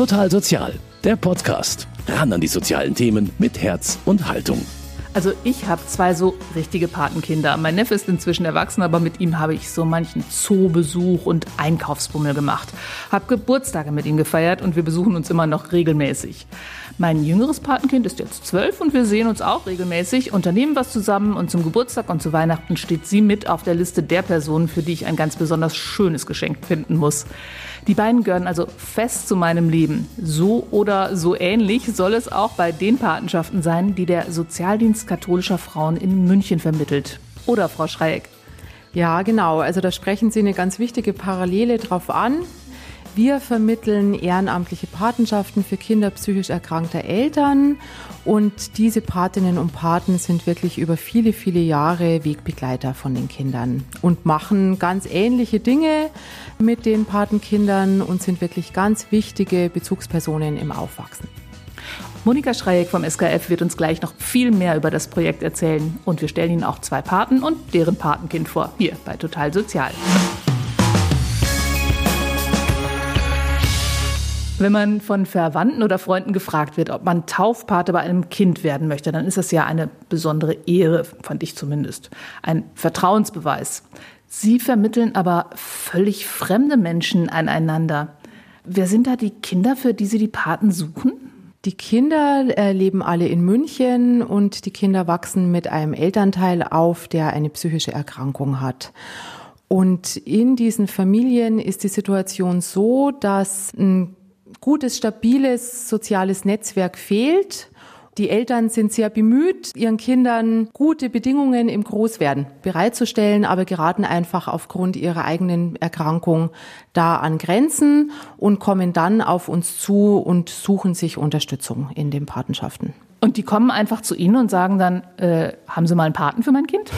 Total Sozial, der Podcast. Ran an die sozialen Themen mit Herz und Haltung. Also ich habe zwei so richtige Patenkinder. Mein Neffe ist inzwischen erwachsen, aber mit ihm habe ich so manchen Zoobesuch und Einkaufsbummel gemacht. Hab Geburtstage mit ihm gefeiert und wir besuchen uns immer noch regelmäßig. Mein jüngeres Patenkind ist jetzt zwölf und wir sehen uns auch regelmäßig, unternehmen was zusammen und zum Geburtstag und zu Weihnachten steht sie mit auf der Liste der Personen, für die ich ein ganz besonders schönes Geschenk finden muss. Die beiden gehören also fest zu meinem Leben. So oder so ähnlich soll es auch bei den Patenschaften sein, die der Sozialdienst katholischer Frauen in München vermittelt. Oder Frau Schreieck? Ja, genau. Also da sprechen Sie eine ganz wichtige Parallele drauf an. Wir vermitteln ehrenamtliche Patenschaften für Kinder psychisch erkrankter Eltern und diese Patinnen und Paten sind wirklich über viele, viele Jahre Wegbegleiter von den Kindern und machen ganz ähnliche Dinge mit den Patenkindern und sind wirklich ganz wichtige Bezugspersonen im Aufwachsen. Monika Schreieck vom SKF wird uns gleich noch viel mehr über das Projekt erzählen und wir stellen Ihnen auch zwei Paten und deren Patenkind vor, hier bei Total Sozial. Wenn man von Verwandten oder Freunden gefragt wird, ob man Taufpate bei einem Kind werden möchte, dann ist das ja eine besondere Ehre, fand ich zumindest. Ein Vertrauensbeweis. Sie vermitteln aber völlig fremde Menschen aneinander. Wer sind da die Kinder, für die Sie die Paten suchen? Die Kinder äh, leben alle in München und die Kinder wachsen mit einem Elternteil auf, der eine psychische Erkrankung hat. Und in diesen Familien ist die Situation so, dass ein gutes, stabiles soziales Netzwerk fehlt. Die Eltern sind sehr bemüht, ihren Kindern gute Bedingungen im Großwerden bereitzustellen, aber geraten einfach aufgrund ihrer eigenen Erkrankung da an Grenzen und kommen dann auf uns zu und suchen sich Unterstützung in den Patenschaften. Und die kommen einfach zu Ihnen und sagen dann, äh, haben Sie mal einen Paten für mein Kind?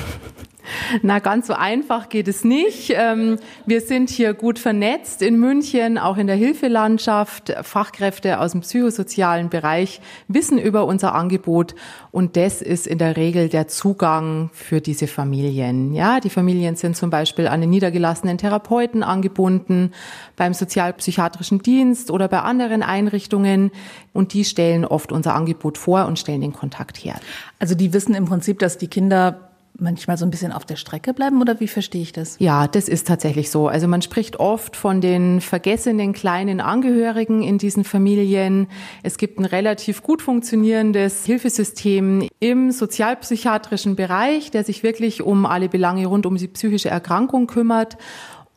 Na, ganz so einfach geht es nicht. Ähm, wir sind hier gut vernetzt in München, auch in der Hilfelandschaft. Fachkräfte aus dem psychosozialen Bereich wissen über unser Angebot und das ist in der Regel der Zugang für diese Familien. Ja, die Familien sind zum Beispiel an den niedergelassenen Therapeuten angebunden, beim sozialpsychiatrischen Dienst oder bei anderen Einrichtungen und die stellen oft unser Angebot vor und stellen den Kontakt her. Also die wissen im Prinzip, dass die Kinder manchmal so ein bisschen auf der Strecke bleiben oder wie verstehe ich das? Ja, das ist tatsächlich so. Also man spricht oft von den vergessenen kleinen Angehörigen in diesen Familien. Es gibt ein relativ gut funktionierendes Hilfesystem im sozialpsychiatrischen Bereich, der sich wirklich um alle Belange rund um die psychische Erkrankung kümmert.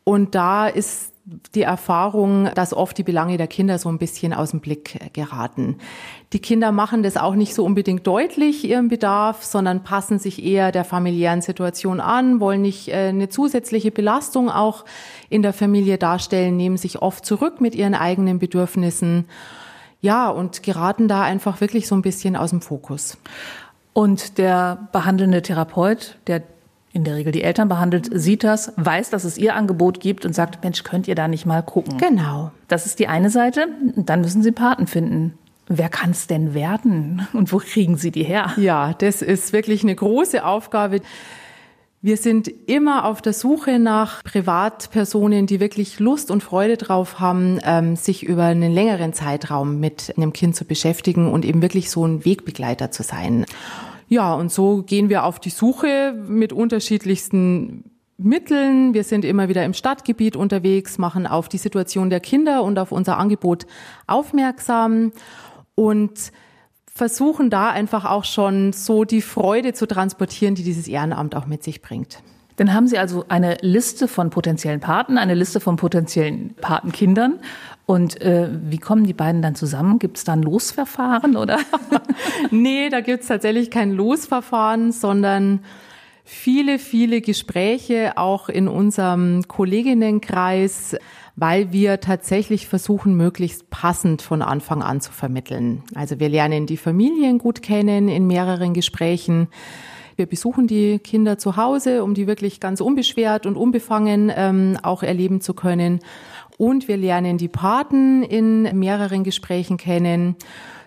Und da ist die Erfahrung, dass oft die Belange der Kinder so ein bisschen aus dem Blick geraten. Die Kinder machen das auch nicht so unbedingt deutlich, ihren Bedarf, sondern passen sich eher der familiären Situation an, wollen nicht äh, eine zusätzliche Belastung auch in der Familie darstellen, nehmen sich oft zurück mit ihren eigenen Bedürfnissen. Ja, und geraten da einfach wirklich so ein bisschen aus dem Fokus. Und der behandelnde Therapeut, der in der Regel die Eltern behandelt, sieht das, weiß, dass es ihr Angebot gibt und sagt, Mensch, könnt ihr da nicht mal gucken? Genau. Das ist die eine Seite. Dann müssen sie Paten finden. Wer kann es denn werden und wo kriegen sie die her? Ja, das ist wirklich eine große Aufgabe. Wir sind immer auf der Suche nach Privatpersonen, die wirklich Lust und Freude drauf haben, ähm, sich über einen längeren Zeitraum mit einem Kind zu beschäftigen und eben wirklich so ein Wegbegleiter zu sein. Ja, und so gehen wir auf die Suche mit unterschiedlichsten Mitteln. Wir sind immer wieder im Stadtgebiet unterwegs, machen auf die Situation der Kinder und auf unser Angebot aufmerksam und versuchen da einfach auch schon so die Freude zu transportieren, die dieses Ehrenamt auch mit sich bringt. Dann haben Sie also eine Liste von potenziellen Paten, eine Liste von potenziellen Patenkindern. Und äh, wie kommen die beiden dann zusammen? Gibt es da ein Losverfahren oder? nee, da gibt es tatsächlich kein Losverfahren, sondern viele, viele Gespräche auch in unserem Kolleginnenkreis, weil wir tatsächlich versuchen, möglichst passend von Anfang an zu vermitteln. Also wir lernen die Familien gut kennen in mehreren Gesprächen. Wir besuchen die Kinder zu Hause, um die wirklich ganz unbeschwert und unbefangen ähm, auch erleben zu können. Und wir lernen die Paten in mehreren Gesprächen kennen.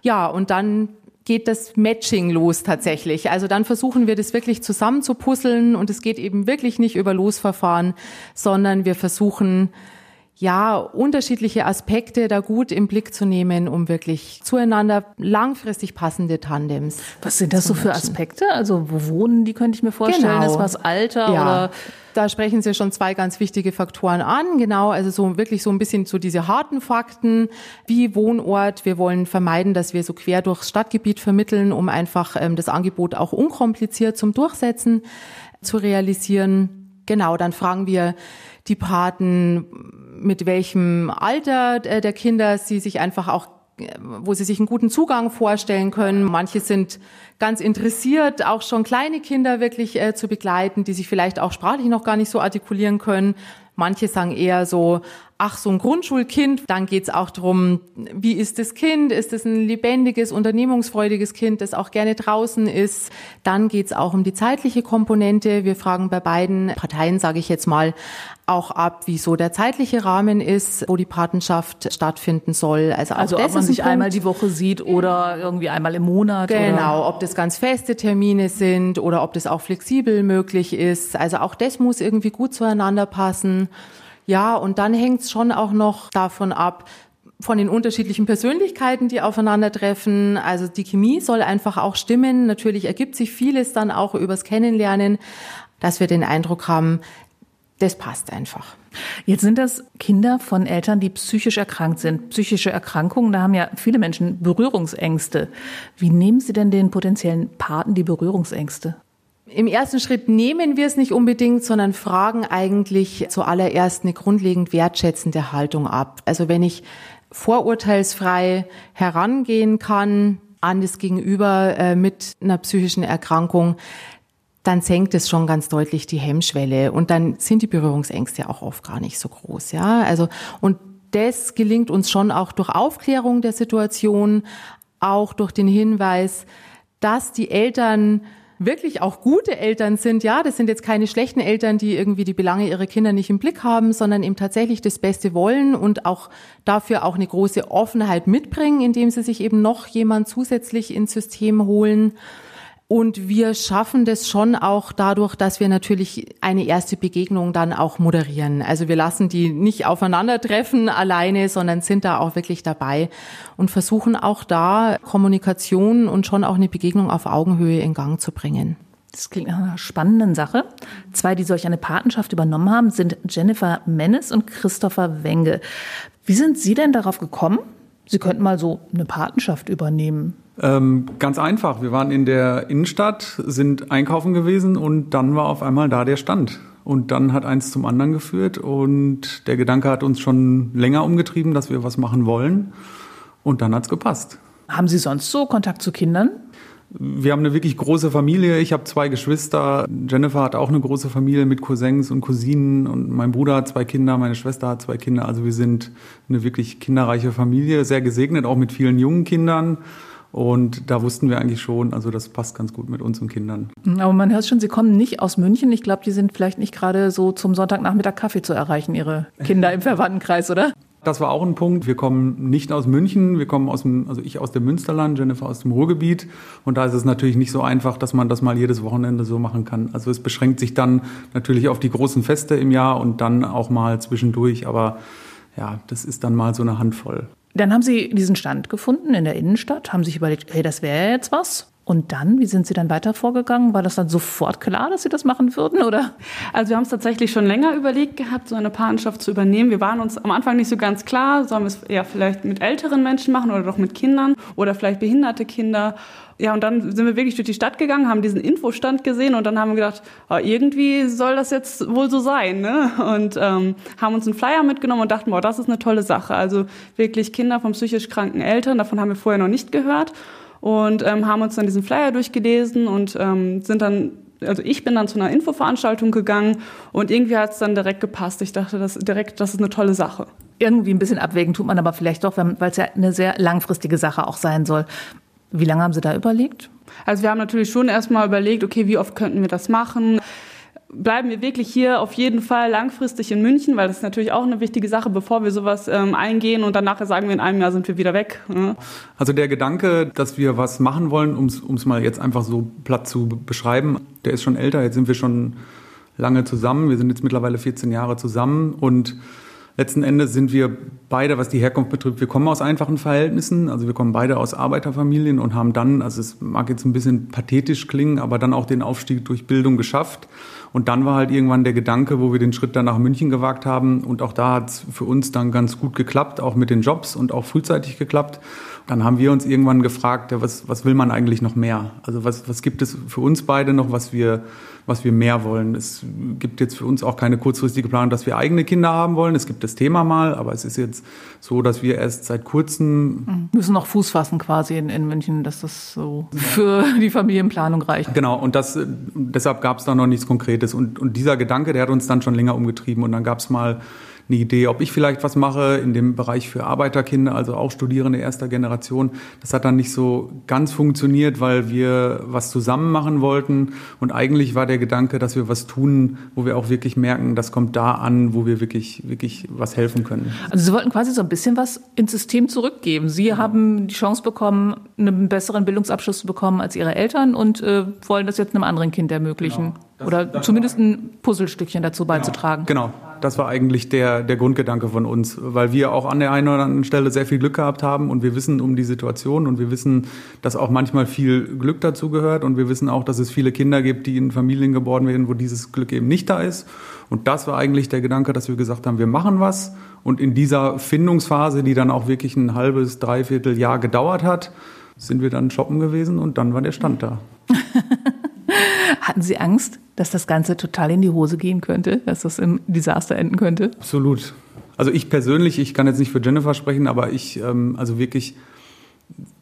Ja, und dann geht das Matching los tatsächlich. Also dann versuchen wir das wirklich zusammen zu puzzeln und es geht eben wirklich nicht über Losverfahren, sondern wir versuchen ja, unterschiedliche Aspekte da gut im Blick zu nehmen, um wirklich zueinander langfristig passende Tandems. Was sind das so für Aspekte? Also wo wohnen die, könnte ich mir vorstellen? Genau. Ist was Alter ja. oder? Da sprechen Sie schon zwei ganz wichtige Faktoren an. Genau, also so wirklich so ein bisschen so diese harten Fakten wie Wohnort. Wir wollen vermeiden, dass wir so quer durchs Stadtgebiet vermitteln, um einfach ähm, das Angebot auch unkompliziert zum Durchsetzen zu realisieren. Genau, dann fragen wir die Paten, mit welchem Alter der Kinder sie sich einfach auch wo sie sich einen guten Zugang vorstellen können. Manche sind ganz interessiert, auch schon kleine Kinder wirklich äh, zu begleiten, die sich vielleicht auch sprachlich noch gar nicht so artikulieren können. Manche sagen eher so, ach, so ein Grundschulkind. Dann geht's auch darum, wie ist das Kind? Ist es ein lebendiges, unternehmungsfreudiges Kind, das auch gerne draußen ist? Dann geht's auch um die zeitliche Komponente. Wir fragen bei beiden Parteien, sage ich jetzt mal, auch ab, wie so der zeitliche Rahmen ist, wo die Patenschaft stattfinden soll. Also, also ob man sich einmal die Woche sieht oder irgendwie einmal im Monat. Genau, oder? ob das ganz feste Termine sind oder ob das auch flexibel möglich ist. Also auch das muss irgendwie gut zueinander passen. Ja, und dann hängt es schon auch noch davon ab, von den unterschiedlichen Persönlichkeiten, die aufeinandertreffen. Also die Chemie soll einfach auch stimmen. Natürlich ergibt sich vieles dann auch übers Kennenlernen, dass wir den Eindruck haben, das passt einfach. Jetzt sind das Kinder von Eltern, die psychisch erkrankt sind. Psychische Erkrankungen, da haben ja viele Menschen Berührungsängste. Wie nehmen Sie denn den potenziellen Paten die Berührungsängste? Im ersten Schritt nehmen wir es nicht unbedingt, sondern fragen eigentlich zuallererst eine grundlegend wertschätzende Haltung ab. Also wenn ich vorurteilsfrei herangehen kann an das Gegenüber äh, mit einer psychischen Erkrankung, dann senkt es schon ganz deutlich die Hemmschwelle und dann sind die Berührungsängste auch oft gar nicht so groß, ja. Also, und das gelingt uns schon auch durch Aufklärung der Situation, auch durch den Hinweis, dass die Eltern wirklich auch gute Eltern sind. Ja, das sind jetzt keine schlechten Eltern, die irgendwie die Belange ihrer Kinder nicht im Blick haben, sondern eben tatsächlich das Beste wollen und auch dafür auch eine große Offenheit mitbringen, indem sie sich eben noch jemand zusätzlich ins System holen. Und wir schaffen das schon auch dadurch, dass wir natürlich eine erste Begegnung dann auch moderieren. Also wir lassen die nicht aufeinandertreffen alleine, sondern sind da auch wirklich dabei und versuchen auch da Kommunikation und schon auch eine Begegnung auf Augenhöhe in Gang zu bringen. Das klingt nach einer spannenden Sache. Zwei, die solch eine Patenschaft übernommen haben, sind Jennifer Mennes und Christopher Wenge. Wie sind Sie denn darauf gekommen, Sie könnten mal so eine Patenschaft übernehmen? Ähm, ganz einfach. Wir waren in der Innenstadt, sind einkaufen gewesen und dann war auf einmal da der Stand. Und dann hat eins zum anderen geführt und der Gedanke hat uns schon länger umgetrieben, dass wir was machen wollen. Und dann hat's gepasst. Haben Sie sonst so Kontakt zu Kindern? Wir haben eine wirklich große Familie. Ich habe zwei Geschwister. Jennifer hat auch eine große Familie mit Cousins und Cousinen. Und mein Bruder hat zwei Kinder, meine Schwester hat zwei Kinder. Also wir sind eine wirklich kinderreiche Familie, sehr gesegnet, auch mit vielen jungen Kindern. Und da wussten wir eigentlich schon, also das passt ganz gut mit unseren Kindern. Aber man hört schon, Sie kommen nicht aus München. Ich glaube, die sind vielleicht nicht gerade so zum Sonntagnachmittag Kaffee zu erreichen, Ihre Kinder im Verwandtenkreis, oder? Das war auch ein Punkt. Wir kommen nicht aus München, wir kommen aus dem, also ich aus dem Münsterland, Jennifer aus dem Ruhrgebiet. Und da ist es natürlich nicht so einfach, dass man das mal jedes Wochenende so machen kann. Also es beschränkt sich dann natürlich auf die großen Feste im Jahr und dann auch mal zwischendurch. Aber ja, das ist dann mal so eine Handvoll. Dann haben Sie diesen Stand gefunden in der Innenstadt, haben sich überlegt, hey, das wäre jetzt was. Und dann, wie sind Sie dann weiter vorgegangen? War das dann sofort klar, dass Sie das machen würden, oder? Also wir haben es tatsächlich schon länger überlegt gehabt, so eine Patenschaft zu übernehmen. Wir waren uns am Anfang nicht so ganz klar, sollen wir es eher vielleicht mit älteren Menschen machen oder doch mit Kindern oder vielleicht behinderte Kinder. Ja, und dann sind wir wirklich durch die Stadt gegangen, haben diesen Infostand gesehen und dann haben wir gedacht, oh, irgendwie soll das jetzt wohl so sein. Ne? Und ähm, haben uns einen Flyer mitgenommen und dachten, boah, das ist eine tolle Sache. Also wirklich Kinder von psychisch kranken Eltern, davon haben wir vorher noch nicht gehört. Und ähm, haben uns dann diesen Flyer durchgelesen und ähm, sind dann also ich bin dann zu einer Infoveranstaltung gegangen und irgendwie hat es dann direkt gepasst. Ich dachte, das direkt, das ist eine tolle Sache. Irgendwie ein bisschen abwägen tut man aber vielleicht doch, weil es ja eine sehr langfristige Sache auch sein soll. Wie lange haben Sie da überlegt? Also wir haben natürlich schon erstmal überlegt, okay, wie oft könnten wir das machen? Bleiben wir wirklich hier auf jeden Fall langfristig in München, weil das ist natürlich auch eine wichtige Sache, bevor wir sowas ähm, eingehen und danach sagen wir in einem Jahr sind wir wieder weg. Ne? Also der Gedanke, dass wir was machen wollen, um es mal jetzt einfach so platt zu beschreiben, der ist schon älter. Jetzt sind wir schon lange zusammen. Wir sind jetzt mittlerweile 14 Jahre zusammen und letzten Endes sind wir beide, was die Herkunft betrifft, wir kommen aus einfachen Verhältnissen. Also wir kommen beide aus Arbeiterfamilien und haben dann, also es mag jetzt ein bisschen pathetisch klingen, aber dann auch den Aufstieg durch Bildung geschafft. Und dann war halt irgendwann der Gedanke, wo wir den Schritt dann nach München gewagt haben. Und auch da hat es für uns dann ganz gut geklappt, auch mit den Jobs und auch frühzeitig geklappt. Dann haben wir uns irgendwann gefragt, ja, was, was will man eigentlich noch mehr? Also was, was gibt es für uns beide noch, was wir, was wir mehr wollen? Es gibt jetzt für uns auch keine kurzfristige Planung, dass wir eigene Kinder haben wollen. Es gibt das Thema mal, aber es ist jetzt so, dass wir erst seit kurzem... Mhm. Müssen noch Fuß fassen quasi in, in München, dass das so für die Familienplanung reicht. Genau, und das, deshalb gab es da noch nichts Konkretes. Und, und dieser Gedanke, der hat uns dann schon länger umgetrieben. Und dann gab es mal eine Idee, ob ich vielleicht was mache in dem Bereich für Arbeiterkinder, also auch Studierende erster Generation. Das hat dann nicht so ganz funktioniert, weil wir was zusammen machen wollten. Und eigentlich war der Gedanke, dass wir was tun, wo wir auch wirklich merken, das kommt da an, wo wir wirklich, wirklich was helfen können. Also Sie wollten quasi so ein bisschen was ins System zurückgeben. Sie haben die Chance bekommen, einen besseren Bildungsabschluss zu bekommen als Ihre Eltern und äh, wollen das jetzt einem anderen Kind ermöglichen. Genau. Das, Oder das zumindest ein Puzzlestückchen dazu genau. beizutragen. Genau, das war eigentlich der, der Grundgedanke von uns, weil wir auch an der einen oder anderen Stelle sehr viel Glück gehabt haben und wir wissen um die Situation und wir wissen, dass auch manchmal viel Glück dazu gehört und wir wissen auch, dass es viele Kinder gibt, die in Familien geboren werden, wo dieses Glück eben nicht da ist. Und das war eigentlich der Gedanke, dass wir gesagt haben, wir machen was und in dieser Findungsphase, die dann auch wirklich ein halbes, dreiviertel Jahr gedauert hat, sind wir dann shoppen gewesen und dann war der Stand da. Hatten Sie Angst, dass das Ganze total in die Hose gehen könnte, dass das im Desaster enden könnte? Absolut. Also ich persönlich, ich kann jetzt nicht für Jennifer sprechen, aber ich, ähm, also wirklich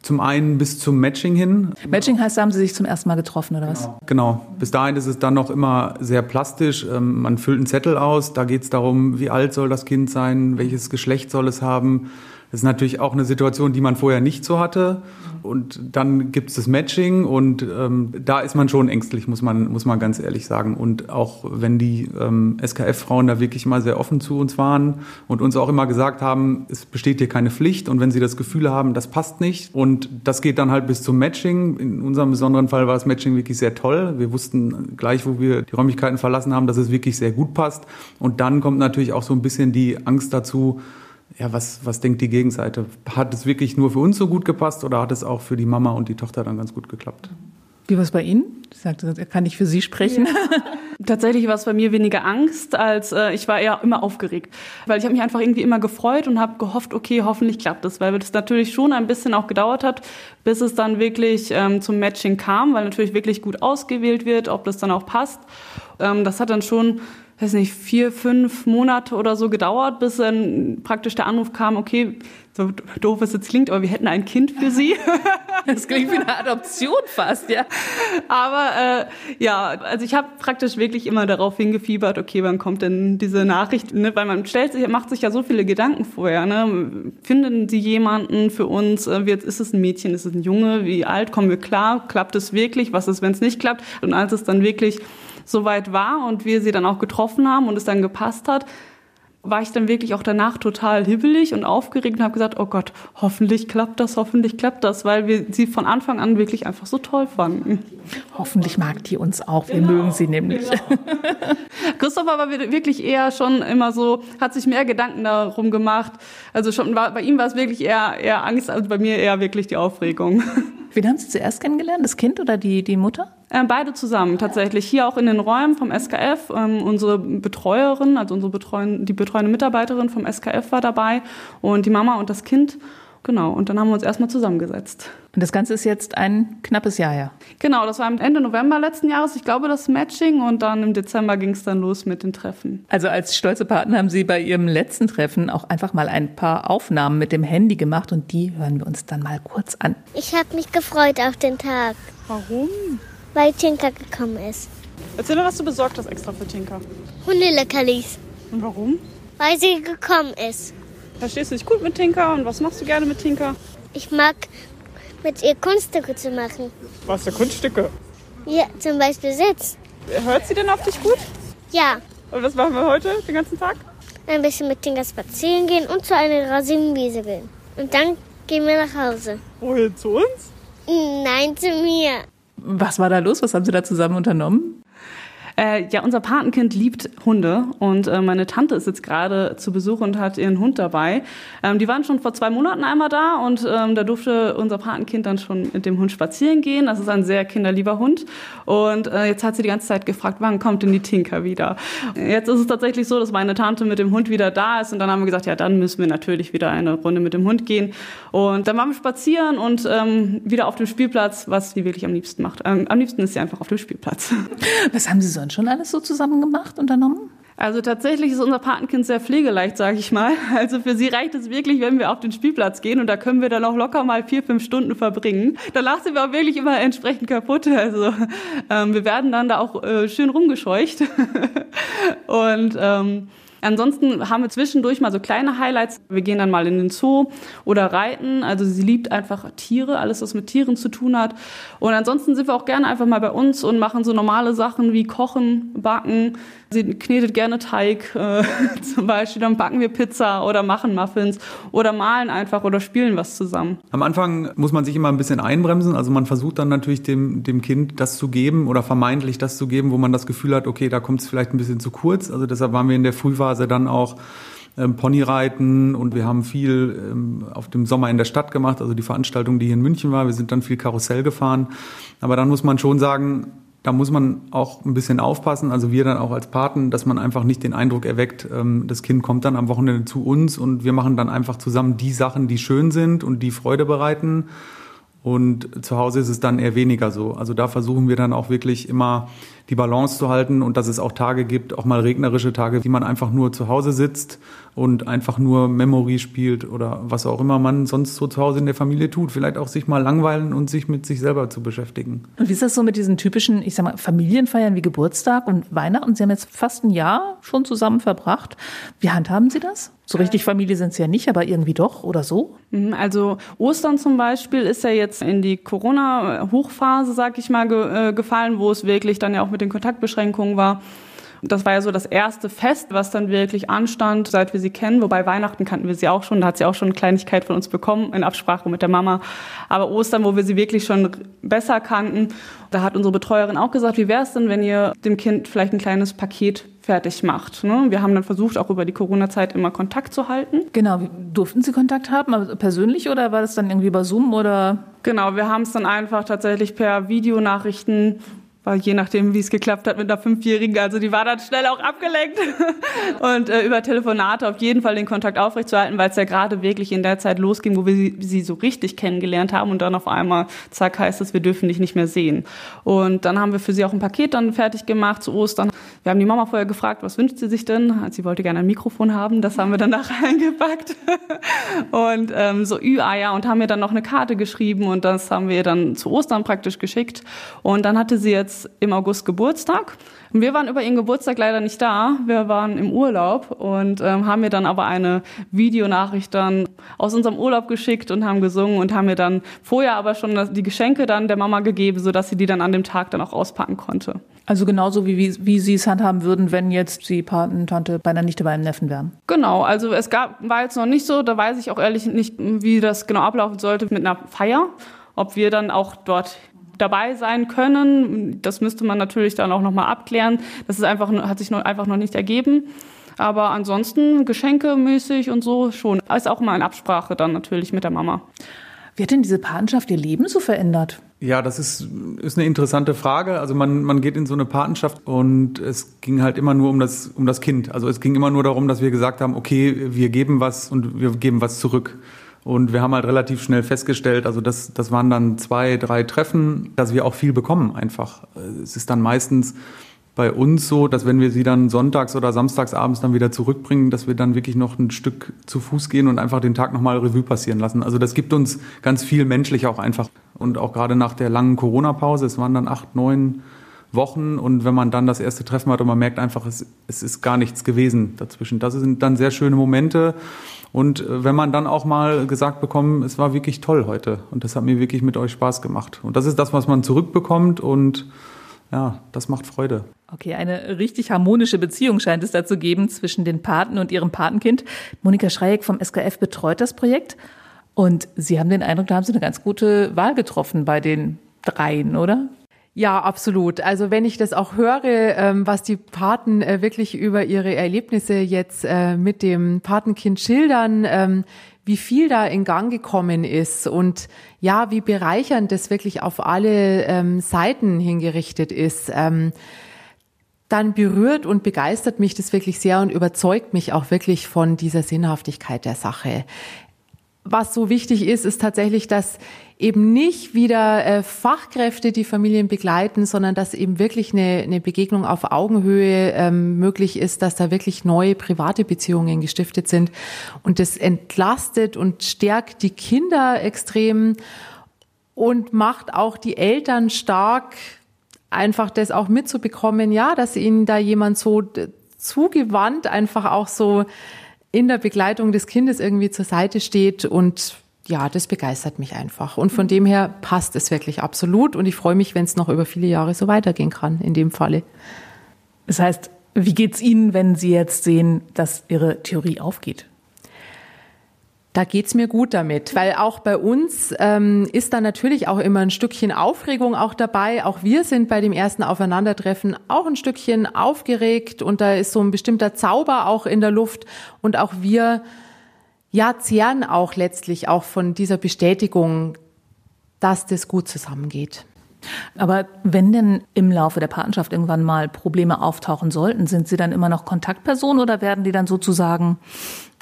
zum einen bis zum Matching hin. Matching heißt, haben Sie sich zum ersten Mal getroffen oder was? Genau. genau. Bis dahin ist es dann noch immer sehr plastisch. Ähm, man füllt einen Zettel aus, da geht es darum, wie alt soll das Kind sein, welches Geschlecht soll es haben das ist natürlich auch eine Situation, die man vorher nicht so hatte. Und dann gibt es das Matching und ähm, da ist man schon ängstlich, muss man, muss man ganz ehrlich sagen. Und auch wenn die ähm, SKF-Frauen da wirklich mal sehr offen zu uns waren und uns auch immer gesagt haben, es besteht hier keine Pflicht und wenn sie das Gefühl haben, das passt nicht und das geht dann halt bis zum Matching. In unserem besonderen Fall war das Matching wirklich sehr toll. Wir wussten gleich, wo wir die Räumlichkeiten verlassen haben, dass es wirklich sehr gut passt. Und dann kommt natürlich auch so ein bisschen die Angst dazu, ja, was, was denkt die Gegenseite? Hat es wirklich nur für uns so gut gepasst oder hat es auch für die Mama und die Tochter dann ganz gut geklappt? Wie war es bei Ihnen? Ich sagte, er kann nicht für Sie sprechen. Ja. Tatsächlich war es bei mir weniger Angst, als äh, ich war eher immer aufgeregt. Weil ich habe mich einfach irgendwie immer gefreut und habe gehofft, okay, hoffentlich klappt es. Weil es natürlich schon ein bisschen auch gedauert hat, bis es dann wirklich ähm, zum Matching kam, weil natürlich wirklich gut ausgewählt wird, ob das dann auch passt. Ähm, das hat dann schon weiß nicht, vier, fünf Monate oder so gedauert, bis dann praktisch der Anruf kam, okay, so doof es jetzt klingt, aber wir hätten ein Kind für sie. Das klingt wie eine Adoption fast, ja. Aber äh, ja, also ich habe praktisch wirklich immer darauf hingefiebert, okay, wann kommt denn diese Nachricht? Ne? Weil man stellt sich, macht sich ja so viele Gedanken vorher. Ne? Finden Sie jemanden für uns? Äh, ist es ein Mädchen? Ist es ein Junge? Wie alt? Kommen wir klar? Klappt es wirklich? Was ist, wenn es nicht klappt? Und als es dann wirklich soweit war und wir sie dann auch getroffen haben und es dann gepasst hat, war ich dann wirklich auch danach total hibbelig und aufgeregt und habe gesagt, oh Gott, hoffentlich klappt das, hoffentlich klappt das, weil wir sie von Anfang an wirklich einfach so toll fanden. Hoffentlich mag die uns auch, wir genau, mögen sie nämlich. Genau. Christopher war wirklich eher schon immer so, hat sich mehr Gedanken darum gemacht. Also schon bei ihm war es wirklich eher, eher Angst, als bei mir eher wirklich die Aufregung. Wen haben Sie zuerst kennengelernt, das Kind oder die, die Mutter? Äh, beide zusammen tatsächlich. Hier auch in den Räumen vom SKF. Ähm, unsere Betreuerin, also unsere Betreuen, die betreuende Mitarbeiterin vom SKF war dabei und die Mama und das Kind. Genau, und dann haben wir uns erstmal zusammengesetzt. Und das Ganze ist jetzt ein knappes Jahr her. Genau, das war Ende November letzten Jahres, ich glaube, das Matching und dann im Dezember ging es dann los mit den Treffen. Also als stolze Partner haben Sie bei Ihrem letzten Treffen auch einfach mal ein paar Aufnahmen mit dem Handy gemacht und die hören wir uns dann mal kurz an. Ich habe mich gefreut auf den Tag. Warum? Weil Tinka gekommen ist. Erzähl mir, was du besorgt hast extra für Tinka. Hundeleckerlis. Und warum? Weil sie gekommen ist. Verstehst du dich gut mit Tinka und was machst du gerne mit Tinka? Ich mag mit ihr Kunststücke zu machen. Was für Kunststücke? Ja, zum Beispiel Sitz. Hört sie denn auf dich gut? Ja. Und was machen wir heute, den ganzen Tag? Ein bisschen mit Tinka spazieren gehen und zu einer Rasenwiese gehen. Und dann gehen wir nach Hause. Wohin, zu uns? Nein, zu mir. Was war da los? Was haben Sie da zusammen unternommen? Äh, ja, unser Patenkind liebt Hunde und äh, meine Tante ist jetzt gerade zu Besuch und hat ihren Hund dabei. Ähm, die waren schon vor zwei Monaten einmal da und ähm, da durfte unser Patenkind dann schon mit dem Hund spazieren gehen. Das ist ein sehr kinderlieber Hund und äh, jetzt hat sie die ganze Zeit gefragt, wann kommt denn die Tinker wieder? Jetzt ist es tatsächlich so, dass meine Tante mit dem Hund wieder da ist und dann haben wir gesagt, ja, dann müssen wir natürlich wieder eine Runde mit dem Hund gehen und dann waren wir spazieren und ähm, wieder auf dem Spielplatz, was sie wirklich am liebsten macht. Ähm, am liebsten ist sie einfach auf dem Spielplatz. Was haben Sie sonst schon alles so zusammen gemacht, unternommen? Also tatsächlich ist unser Patenkind sehr pflegeleicht, sage ich mal. Also für sie reicht es wirklich, wenn wir auf den Spielplatz gehen und da können wir dann auch locker mal vier, fünf Stunden verbringen. Danach sind wir auch wirklich immer entsprechend kaputt. Also ähm, wir werden dann da auch äh, schön rumgescheucht. und ähm, Ansonsten haben wir zwischendurch mal so kleine Highlights. Wir gehen dann mal in den Zoo oder reiten. Also sie liebt einfach Tiere, alles was mit Tieren zu tun hat. Und ansonsten sind wir auch gerne einfach mal bei uns und machen so normale Sachen wie kochen, backen. Sie knetet gerne Teig äh, zum Beispiel, dann backen wir Pizza oder machen Muffins oder malen einfach oder spielen was zusammen. Am Anfang muss man sich immer ein bisschen einbremsen. Also man versucht dann natürlich dem, dem Kind das zu geben oder vermeintlich das zu geben, wo man das Gefühl hat, okay, da kommt es vielleicht ein bisschen zu kurz. Also deshalb waren wir in der Frühphase dann auch ähm, Ponyreiten und wir haben viel ähm, auf dem Sommer in der Stadt gemacht, also die Veranstaltung, die hier in München war. Wir sind dann viel Karussell gefahren. Aber dann muss man schon sagen, da muss man auch ein bisschen aufpassen, also wir dann auch als Paten, dass man einfach nicht den Eindruck erweckt, ähm, das Kind kommt dann am Wochenende zu uns und wir machen dann einfach zusammen die Sachen, die schön sind und die Freude bereiten. Und zu Hause ist es dann eher weniger so. Also da versuchen wir dann auch wirklich immer die Balance zu halten und dass es auch Tage gibt, auch mal regnerische Tage, die man einfach nur zu Hause sitzt und einfach nur Memory spielt oder was auch immer man sonst so zu Hause in der Familie tut. Vielleicht auch sich mal langweilen und sich mit sich selber zu beschäftigen. Und wie ist das so mit diesen typischen, ich sag mal, Familienfeiern wie Geburtstag und Weihnachten? Sie haben jetzt fast ein Jahr schon zusammen verbracht. Wie handhaben Sie das? So richtig Familie sind sie ja nicht, aber irgendwie doch oder so? Mhm, also Ostern zum Beispiel ist ja jetzt in die Corona-Hochphase, sag ich mal, ge äh, gefallen, wo es wirklich dann ja auch mit den Kontaktbeschränkungen war. Das war ja so das erste Fest, was dann wirklich anstand, seit wir sie kennen. Wobei Weihnachten kannten wir sie auch schon. Da hat sie auch schon eine Kleinigkeit von uns bekommen, in Absprache mit der Mama. Aber Ostern, wo wir sie wirklich schon besser kannten, da hat unsere Betreuerin auch gesagt, wie wäre es denn, wenn ihr dem Kind vielleicht ein kleines Paket fertig macht. Ne? Wir haben dann versucht, auch über die Corona-Zeit immer Kontakt zu halten. Genau, durften Sie Kontakt haben, aber persönlich oder war das dann irgendwie über Zoom oder? Genau, wir haben es dann einfach tatsächlich per Videonachrichten weil je nachdem, wie es geklappt hat mit einer Fünfjährigen, also die war dann schnell auch abgelenkt. Und äh, über Telefonate auf jeden Fall den Kontakt aufrechtzuerhalten, weil es ja gerade wirklich in der Zeit losging, wo wir sie, sie, so richtig kennengelernt haben und dann auf einmal, zack, heißt es, wir dürfen dich nicht mehr sehen. Und dann haben wir für sie auch ein Paket dann fertig gemacht zu Ostern. Wir haben die Mama vorher gefragt, was wünscht sie sich denn? Sie wollte gerne ein Mikrofon haben, das haben wir dann nachher eingepackt. Und ähm, so Ü-Eier und haben ihr dann noch eine Karte geschrieben und das haben wir ihr dann zu Ostern praktisch geschickt. Und dann hatte sie jetzt im August Geburtstag. Wir waren über ihren Geburtstag leider nicht da. Wir waren im Urlaub und ähm, haben mir dann aber eine Videonachricht dann aus unserem Urlaub geschickt und haben gesungen und haben mir dann vorher aber schon die Geschenke dann der Mama gegeben, sodass sie die dann an dem Tag dann auch auspacken konnte. Also genauso wie, wie, wie Sie es handhaben würden, wenn jetzt die Patentante bei einer Nichte bei einem Neffen wären. Genau, also es gab, war jetzt noch nicht so, da weiß ich auch ehrlich nicht, wie das genau ablaufen sollte mit einer Feier ob wir dann auch dort dabei sein können. Das müsste man natürlich dann auch nochmal abklären. Das ist einfach, hat sich noch, einfach noch nicht ergeben. Aber ansonsten geschenkemäßig und so schon. Ist auch mal in Absprache dann natürlich mit der Mama. Wie hat denn diese Patenschaft ihr Leben so verändert? Ja, das ist, ist eine interessante Frage. Also man, man geht in so eine Patenschaft und es ging halt immer nur um das, um das Kind. Also es ging immer nur darum, dass wir gesagt haben, okay, wir geben was und wir geben was zurück. Und wir haben halt relativ schnell festgestellt, also das, das waren dann zwei, drei Treffen, dass wir auch viel bekommen einfach. Es ist dann meistens bei uns so, dass wenn wir sie dann sonntags oder samstags abends dann wieder zurückbringen, dass wir dann wirklich noch ein Stück zu Fuß gehen und einfach den Tag nochmal Revue passieren lassen. Also das gibt uns ganz viel menschlich auch einfach. Und auch gerade nach der langen Corona-Pause, es waren dann acht, neun Wochen und wenn man dann das erste Treffen hat und man merkt einfach, es, es ist gar nichts gewesen dazwischen. Das sind dann sehr schöne Momente und äh, wenn man dann auch mal gesagt bekommt, es war wirklich toll heute und das hat mir wirklich mit euch Spaß gemacht. Und das ist das, was man zurückbekommt und ja, das macht Freude. Okay, eine richtig harmonische Beziehung scheint es da zu geben zwischen den Paten und ihrem Patenkind. Monika Schreieck vom SKF betreut das Projekt und Sie haben den Eindruck, da haben Sie eine ganz gute Wahl getroffen bei den dreien, oder? Ja, absolut. Also wenn ich das auch höre, ähm, was die Paten äh, wirklich über ihre Erlebnisse jetzt äh, mit dem Patenkind schildern, ähm, wie viel da in Gang gekommen ist und ja, wie bereichernd das wirklich auf alle ähm, Seiten hingerichtet ist, dann berührt und begeistert mich das wirklich sehr und überzeugt mich auch wirklich von dieser Sinnhaftigkeit der Sache was so wichtig ist, ist tatsächlich, dass eben nicht wieder äh, Fachkräfte die Familien begleiten, sondern dass eben wirklich eine, eine Begegnung auf Augenhöhe ähm, möglich ist, dass da wirklich neue private Beziehungen gestiftet sind. Und das entlastet und stärkt die Kinder extrem und macht auch die Eltern stark, einfach das auch mitzubekommen, ja, dass ihnen da jemand so zugewandt einfach auch so in der Begleitung des Kindes irgendwie zur Seite steht und ja, das begeistert mich einfach. Und von dem her passt es wirklich absolut. Und ich freue mich, wenn es noch über viele Jahre so weitergehen kann, in dem Falle. Das heißt, wie geht's Ihnen, wenn Sie jetzt sehen, dass Ihre Theorie aufgeht? Da geht's mir gut damit, weil auch bei uns ähm, ist da natürlich auch immer ein Stückchen Aufregung auch dabei. Auch wir sind bei dem ersten Aufeinandertreffen auch ein Stückchen aufgeregt und da ist so ein bestimmter Zauber auch in der Luft und auch wir ja zehren auch letztlich auch von dieser Bestätigung, dass das gut zusammengeht. Aber wenn denn im Laufe der Patenschaft irgendwann mal Probleme auftauchen sollten, sind Sie dann immer noch Kontaktperson oder werden die dann sozusagen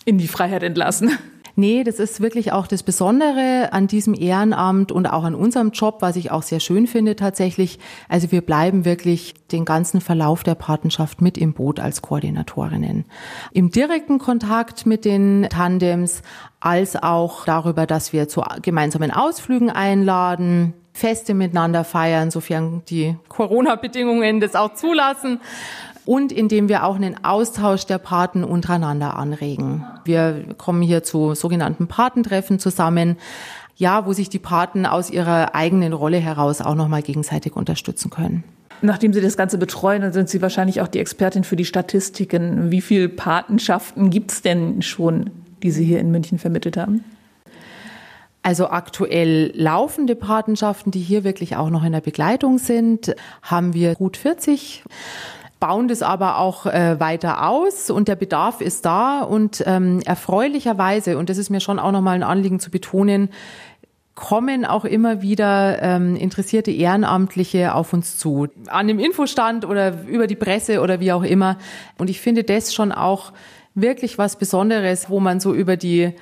in die Freiheit entlassen? Nee, das ist wirklich auch das Besondere an diesem Ehrenamt und auch an unserem Job, was ich auch sehr schön finde tatsächlich. Also wir bleiben wirklich den ganzen Verlauf der Patenschaft mit im Boot als Koordinatorinnen. Im direkten Kontakt mit den Tandems, als auch darüber, dass wir zu gemeinsamen Ausflügen einladen, Feste miteinander feiern, sofern die Corona-Bedingungen das auch zulassen und indem wir auch einen Austausch der Paten untereinander anregen. Wir kommen hier zu sogenannten Patentreffen zusammen, ja, wo sich die Paten aus ihrer eigenen Rolle heraus auch nochmal gegenseitig unterstützen können. Nachdem Sie das Ganze betreuen, dann sind Sie wahrscheinlich auch die Expertin für die Statistiken. Wie viele Patenschaften gibt es denn schon, die Sie hier in München vermittelt haben? Also aktuell laufende Patenschaften, die hier wirklich auch noch in der Begleitung sind, haben wir gut 40 bauen das aber auch äh, weiter aus und der Bedarf ist da und ähm, erfreulicherweise, und das ist mir schon auch nochmal ein Anliegen zu betonen, kommen auch immer wieder ähm, interessierte Ehrenamtliche auf uns zu. An dem Infostand oder über die Presse oder wie auch immer. Und ich finde das schon auch wirklich was Besonderes, wo man so über die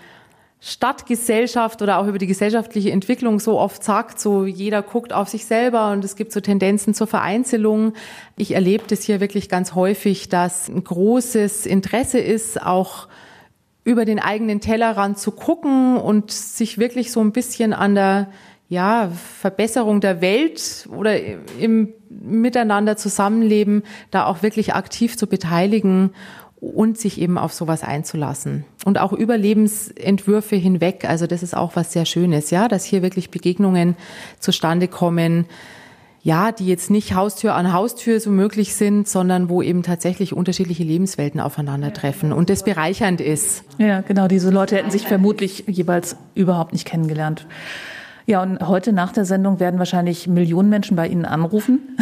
Stadtgesellschaft oder auch über die gesellschaftliche Entwicklung so oft sagt, so jeder guckt auf sich selber und es gibt so Tendenzen zur Vereinzelung. Ich erlebe das hier wirklich ganz häufig, dass ein großes Interesse ist, auch über den eigenen Tellerrand zu gucken und sich wirklich so ein bisschen an der ja, Verbesserung der Welt oder im Miteinander zusammenleben, da auch wirklich aktiv zu beteiligen und sich eben auf sowas einzulassen. Und auch über Lebensentwürfe hinweg. Also das ist auch was sehr Schönes, ja, dass hier wirklich Begegnungen zustande kommen, ja, die jetzt nicht Haustür an Haustür so möglich sind, sondern wo eben tatsächlich unterschiedliche Lebenswelten aufeinandertreffen und das bereichernd ist. Ja, genau. Diese Leute hätten sich vermutlich jeweils überhaupt nicht kennengelernt. Ja, und heute nach der Sendung werden wahrscheinlich Millionen Menschen bei Ihnen anrufen,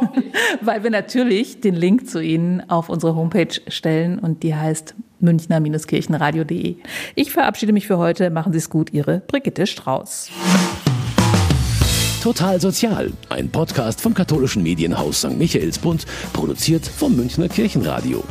weil wir natürlich den Link zu Ihnen auf unsere Homepage stellen und die heißt münchner-kirchenradio.de. Ich verabschiede mich für heute. Machen Sie es gut, Ihre Brigitte Strauß. Total Sozial, ein Podcast vom katholischen Medienhaus St. Michaelsbund, produziert vom Münchner Kirchenradio.